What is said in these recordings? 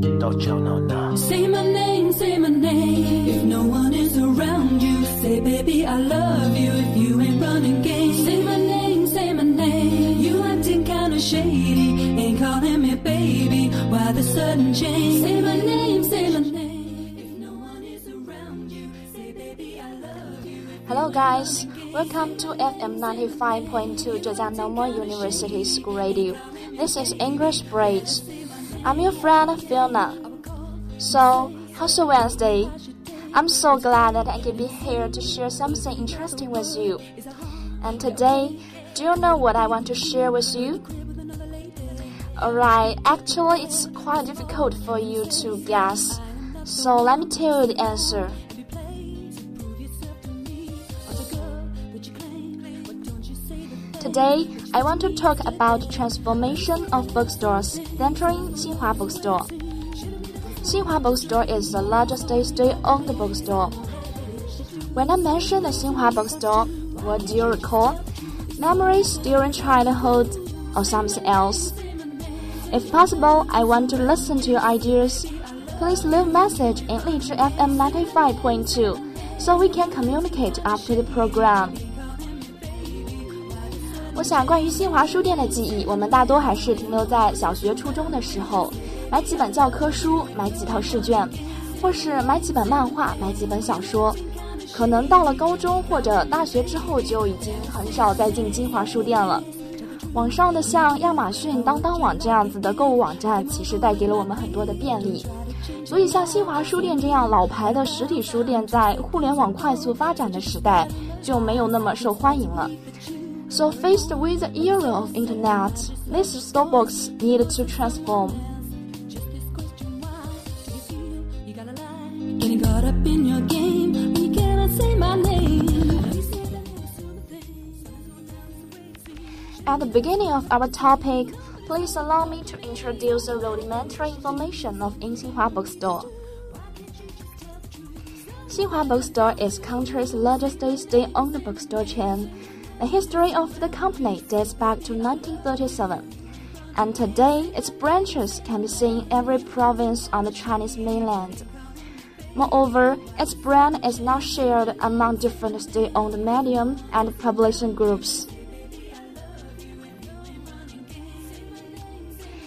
Don't you know now? Say my name, say my name. If no one is around you, say baby I love you. If you ain't running game, say my name, say my name. You acting kinda shady, ain't calling me baby. Why the sudden change? Say my name, say my name. If no one is around you, say baby I love you. Hello guys, welcome to FM 95.2 Zhejiang Normal University School Radio. This is English Bridge. I'm your friend Fiona. So, how's your Wednesday? I'm so glad that I can be here to share something interesting with you. And today, do you know what I want to share with you? Alright, actually, it's quite difficult for you to guess. So, let me tell you the answer. Today, I want to talk about transformation of bookstores entering Xinhua Bookstore. Xinhua Bookstore is the largest state-owned bookstore. When I mention the Xinhua Bookstore, what do you recall? Memories during childhood or something else? If possible, I want to listen to your ideas. Please leave message in Lizhi FM 95.2 so we can communicate after the program. 我想，关于新华书店的记忆，我们大多还是停留在小学、初中的时候，买几本教科书，买几套试卷，或是买几本漫画，买几本小说。可能到了高中或者大学之后，就已经很少再进新华书店了。网上的像亚马逊、当当网这样子的购物网站，其实带给了我们很多的便利。所以，像新华书店这样老牌的实体书店，在互联网快速发展的时代，就没有那么受欢迎了。So faced with the era of internet, these storybooks need to transform. Getting caught up in your game when you cannot say my name. At the beginning of our topic, please allow me to introduce the rudimentary information of Xinhua Bookstore. Xinhua Bookstore is country's largest state-owned bookstore chain. The history of the company dates back to 1937, and today its branches can be seen in every province on the Chinese mainland. Moreover, its brand is now shared among different state-owned medium and publishing groups.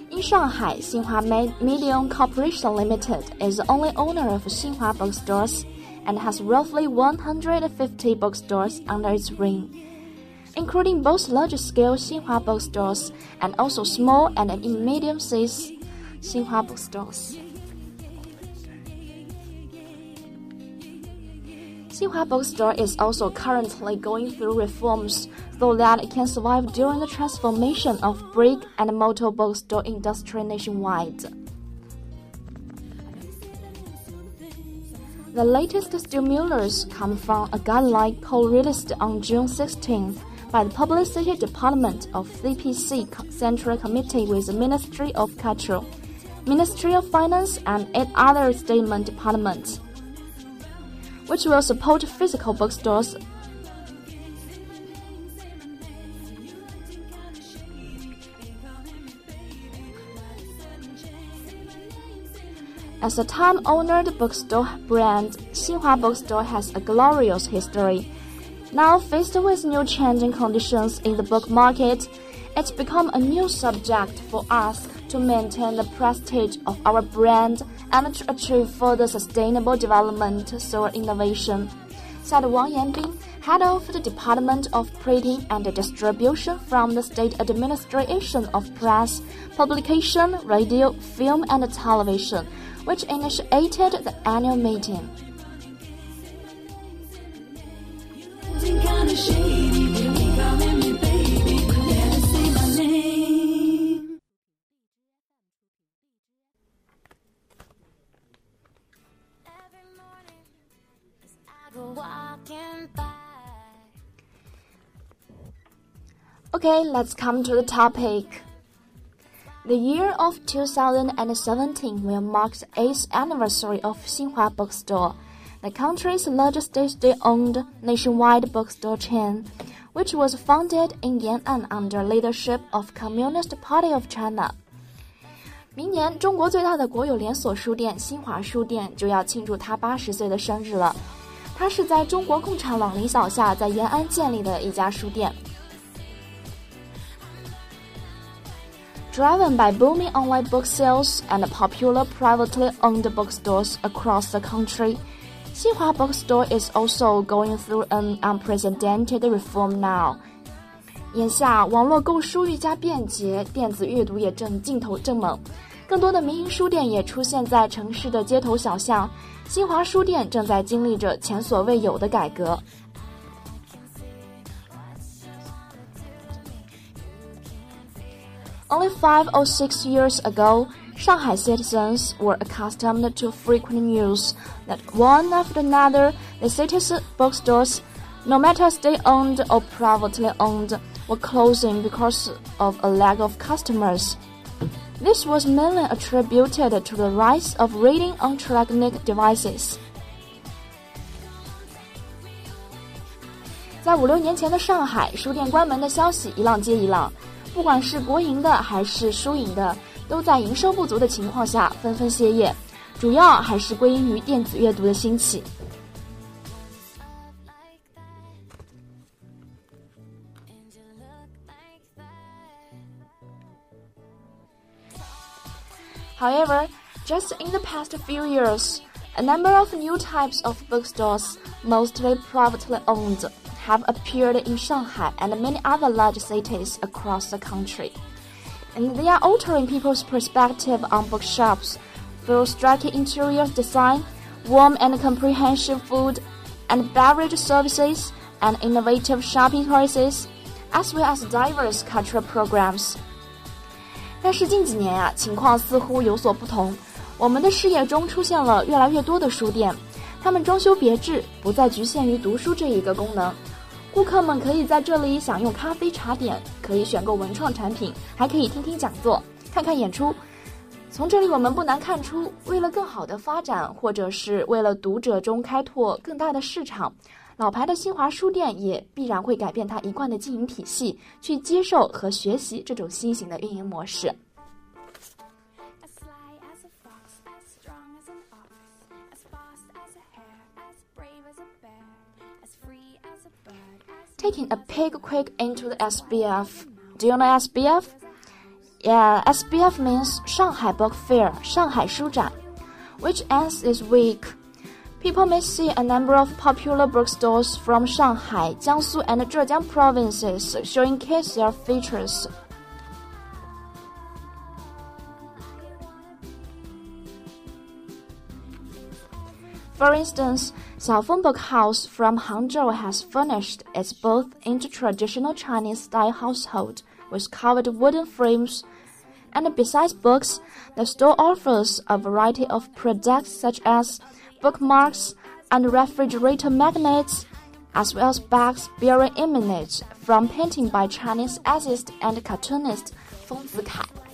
In Shanghai, Xinhua Medium Corporation Limited is the only owner of Xinhua bookstores and has roughly 150 bookstores under its ring, including both large-scale Xinhua bookstores and also small and medium-sized Xinhua bookstores. Xinhua Bookstore is also currently going through reforms so that it can survive during the transformation of brick and mortar bookstore industry nationwide. The latest stimulus come from a guideline co-released on June 16 by the Publicity Department of CPC Central Committee with the Ministry of Culture, Ministry of Finance, and eight other statement departments which will support physical bookstores. As a time-honored bookstore brand, Xinhua Bookstore has a glorious history. Now faced with new changing conditions in the book market, it's become a new subject for us to maintain the prestige of our brand and to achieve further sustainable development through innovation, said Wang Yanbing, head of the Department of Printing and Distribution from the State Administration of Press, Publication, Radio, Film and Television, which initiated the annual meeting. Okay, let's come to the topic. The year of 2017 will mark the 8th anniversary of Xinhua Bookstore, the country's largest state-owned nationwide bookstore chain, which was founded in Yan'an under leadership of Communist Party of China. 明年，中国最大的国有连锁书店新华书店就要庆祝它八十岁的生日了。它是在中国共产党领导下在延安建立的一家书店。Driven by booming online book sales and popular privately owned bookstores across the country, Xinhua Bookstore is also going through an unprecedented reform now. 眼下，网络购书愈加便捷，电子阅读也正劲头正猛，更多的民营书店也出现在城市的街头小巷。新华书店正在经历着前所未有的改革。Only five or six years ago, Shanghai citizens were accustomed to frequent news that one after another the city's bookstores, no matter state-owned or privately owned, were closing because of a lack of customers. This was mainly attributed to the rise of reading electronic devices. 在五六年前的上海，书店关门的消息一浪接一浪，不管是国营的还是输赢的， 都在营收不足的情况下纷纷歇业，主要还是归因于电子阅读的兴起。However, just in the past few years, a number of new types of bookstores, mostly privately owned, have appeared in Shanghai and many other large cities across the country. And they are altering people's perspective on bookshops through striking interior design, warm and comprehensive food and beverage services, and innovative shopping choices, as well as diverse cultural programs. 但是近几年啊，情况似乎有所不同。我们的视野中出现了越来越多的书店，它们装修别致，不再局限于读书这一个功能。 顾客们可以在这里享用咖啡茶点，可以选购文创产品，还可以听听讲座、看看演出。从这里我们不难看出，为了更好的发展，或者是为了读者中开拓更大的市场。老牌的新华书店也必然会改变它一贯的经营体系，去接受和学习这种新型的运营模式。Taking a pig quick into the SBF. Do you know SBF? Yeah, SBF means Shanghai Book Fair, Shanghai 书展, which ends this week. People may see a number of popular bookstores from Shanghai, Jiangsu, and Zhejiang provinces showcase their features. For instance, Xiaofeng Book House from Hangzhou has furnished its booth into traditional Chinese style household with covered wooden frames. And besides books, the store offers a variety of products such as bookmarks, and refrigerator magnets, as well as bags bearing images from painting by Chinese essayist and cartoonist Feng Zikai.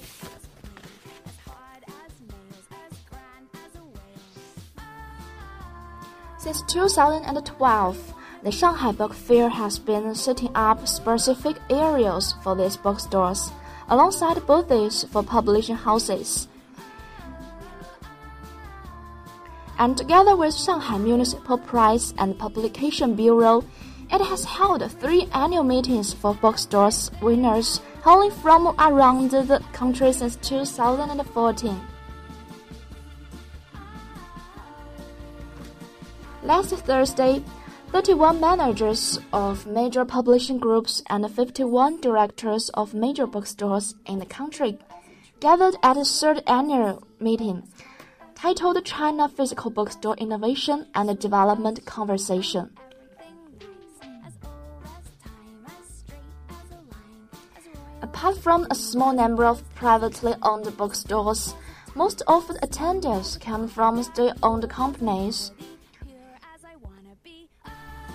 Since 2012, the Shanghai Book Fair has been setting up specific areas for these bookstores, alongside booths for publishing houses. and together with Shanghai Municipal Press and Publication Bureau, it has held three annual meetings for bookstores winners hailing from around the country since 2014. Last Thursday, 31 managers of major publishing groups and 51 directors of major bookstores in the country gathered at the third annual meeting titled China Physical Bookstore Innovation and Development Conversation. Apart from a small number of privately owned bookstores, most of the attendees come from state-owned companies.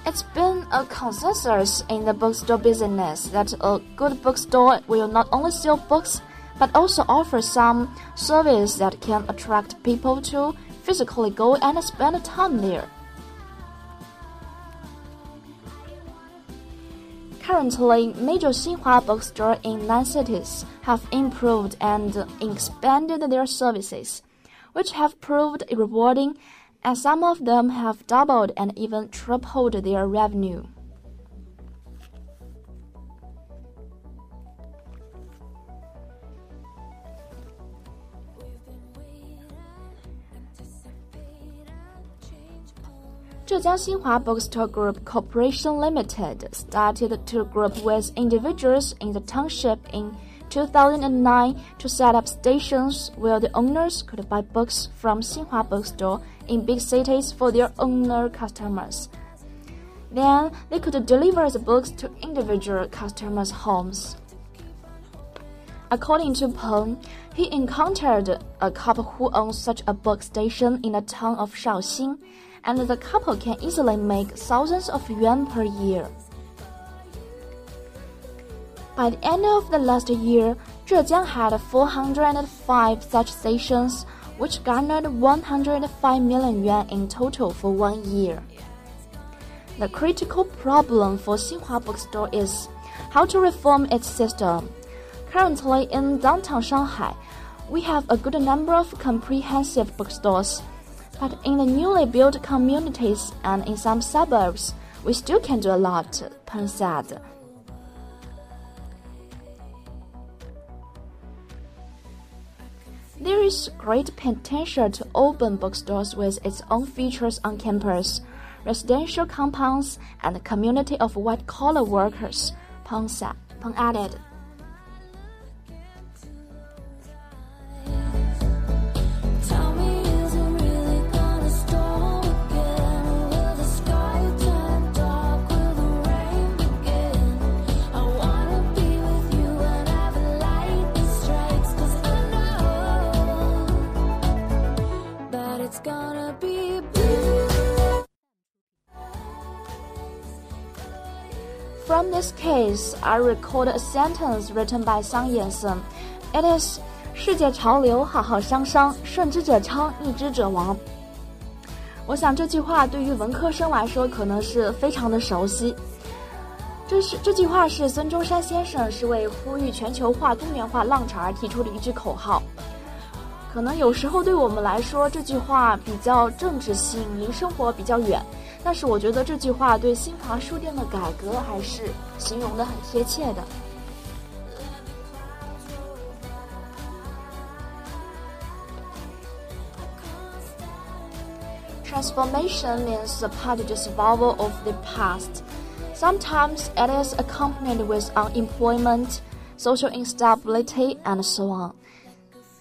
It's been a consensus in the bookstore business that a good bookstore will not only sell books but also offer some service that can attract people to physically go and spend time there. Currently, major Xinhua bookstores in nine cities have improved and expanded their services, which have proved rewarding, and some of them have doubled and even tripled their revenue. Zhejiang Xinhua Bookstore Group Corporation Limited started to group with individuals in the township in 2009 to set up stations where the owners could buy books from Xinhua Bookstore in big cities for their owner customers. Then they could deliver the books to individual customers' homes. According to Peng, he encountered a couple who owns such a book station in the town of Shaoxing and the couple can easily make thousands of yuan per year. By the end of the last year, Zhejiang had 405 such stations, which garnered 105 million yuan in total for one year. The critical problem for Xinhua Bookstore is how to reform its system. Currently in downtown Shanghai, we have a good number of comprehensive bookstores but in the newly built communities and in some suburbs, we still can do a lot, Peng said. There is great potential to open bookstores with its own features on campus, residential compounds, and community of white collar workers, Peng said. Peng added. From this case, I record a sentence written by Sang Yansen. It is 世界潮流浩浩汤汤，顺之者昌，逆之者亡。我想这句话对于文科生来说可能是非常的熟悉。这是这句话是孙中山先生是为呼吁全球化、多元化浪潮而提出的一句口号。可能有时候对我们来说，这句话比较政治性，离生活比较远。但是我觉得这句话对新华书店的改革还是形容的很贴切的。Transformation means the part survival of the past. Sometimes it is accompanied with unemployment, social instability, and so on.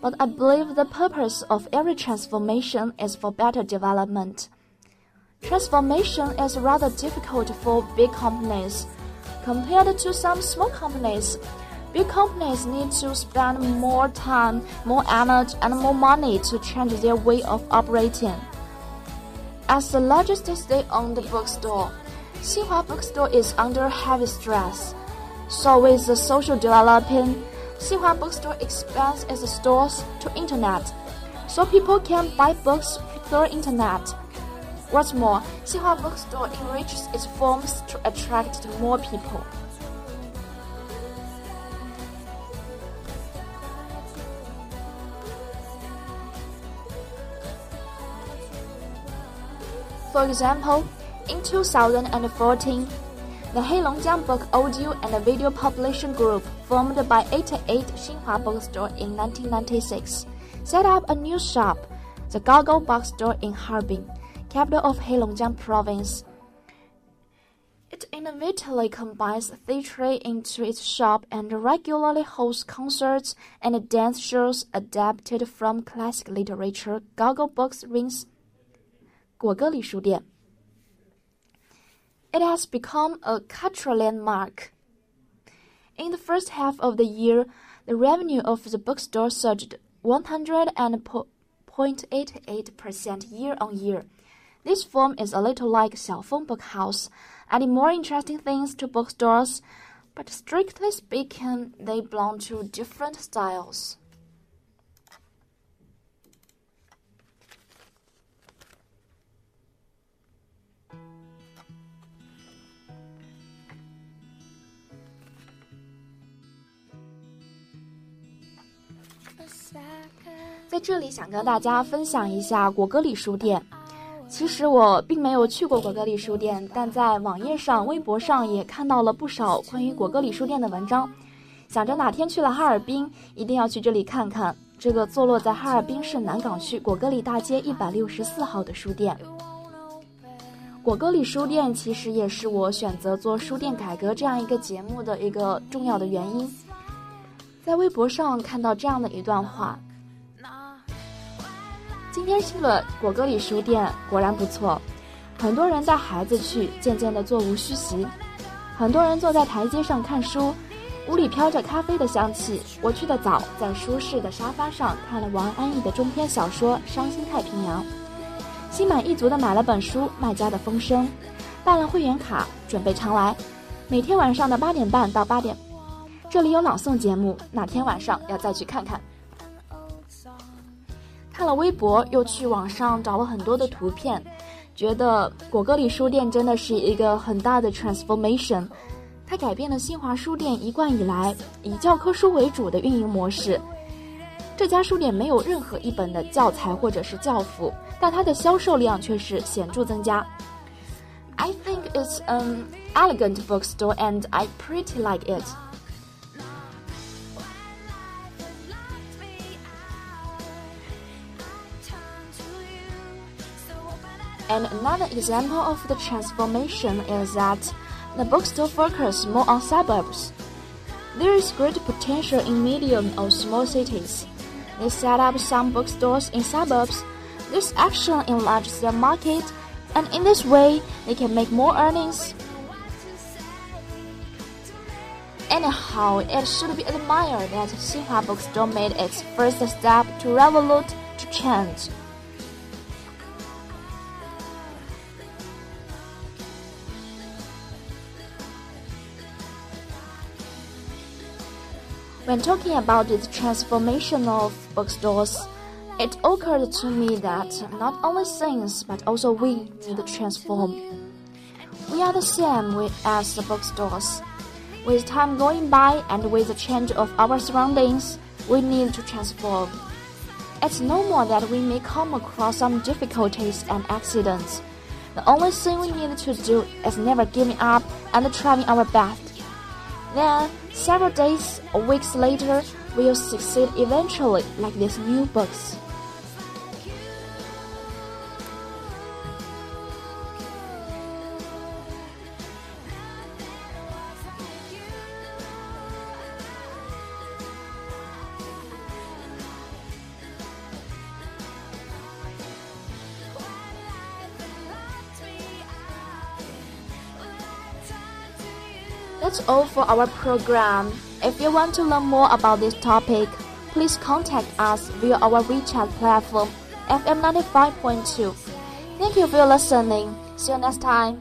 But I believe the purpose of every transformation is for better development. Transformation is rather difficult for big companies. Compared to some small companies, big companies need to spend more time, more energy, and more money to change their way of operating. As the largest state-owned bookstore, Xinhua Bookstore is under heavy stress. So with the social developing, Xinhua Bookstore expands its stores to internet, so people can buy books through internet. What's more, Xinhua Bookstore enriches its forms to attract more people. For example, in 2014, the Heilongjiang Book Audio and Video Publishing Group, formed by 88 Xinhua Bookstore in 1996, set up a new shop, the Gaogao Bookstore in Harbin capital of Heilongjiang province. It innovatively combines theatre into its shop and regularly hosts concerts and dance shows adapted from classic literature. Gaogao Books rings 果戈里书店. It has become a cultural landmark. In the first half of the year, the revenue of the bookstore surged 100.88% year on year This form is a little like Xiaofeng Book House, adding more interesting things to bookstores, but strictly speaking, they belong to different styles. 在这里想跟大家分享一下果戈里书店。其实我并没有去过果戈里书店，但在网页上、微博上也看到了不少关于果戈里书店的文章。想着哪天去了哈尔滨，一定要去这里看看这个坐落在哈尔滨市南岗区果戈里大街一百六十四号的书店。果戈里书店其实也是我选择做书店改革这样一个节目的一个重要的原因。在微博上看到这样的一段话。今天去了果戈里书店，果然不错。很多人带孩子去，渐渐的座无虚席。很多人坐在台阶上看书，屋里飘着咖啡的香气。我去的早，在舒适的沙发上看了王安忆的中篇小说《伤心太平洋》，心满意足的买了本书《卖家的风声》，办了会员卡，准备常来。每天晚上的八点半到八点，这里有朗诵节目，哪天晚上要再去看看。看了微博，又去网上找了很多的图片，觉得果戈里书店真的是一个很大的 transformation。它改变了新华书店一贯以来以教科书为主的运营模式。这家书店没有任何一本的教材或者是教辅，但它的销售量却是显著增加。I think it's an elegant bookstore and I pretty like it. And another example of the transformation is that the bookstore focuses more on suburbs. There is great potential in medium or small cities. They set up some bookstores in suburbs. This action enlarges their market, and in this way, they can make more earnings. Anyhow, it should be admired that Xinhua Bookstore made its first step to revolute to change. When talking about the transformation of bookstores, it occurred to me that not only things but also we need to transform. We are the same with, as the bookstores. With time going by and with the change of our surroundings, we need to transform. It's no more that we may come across some difficulties and accidents. The only thing we need to do is never giving up and trying our best. Then, several days or weeks later, we'll succeed eventually, like these new books. That's all for our program. If you want to learn more about this topic, please contact us via our WeChat platform, FM 95.2. Thank you for listening. See you next time.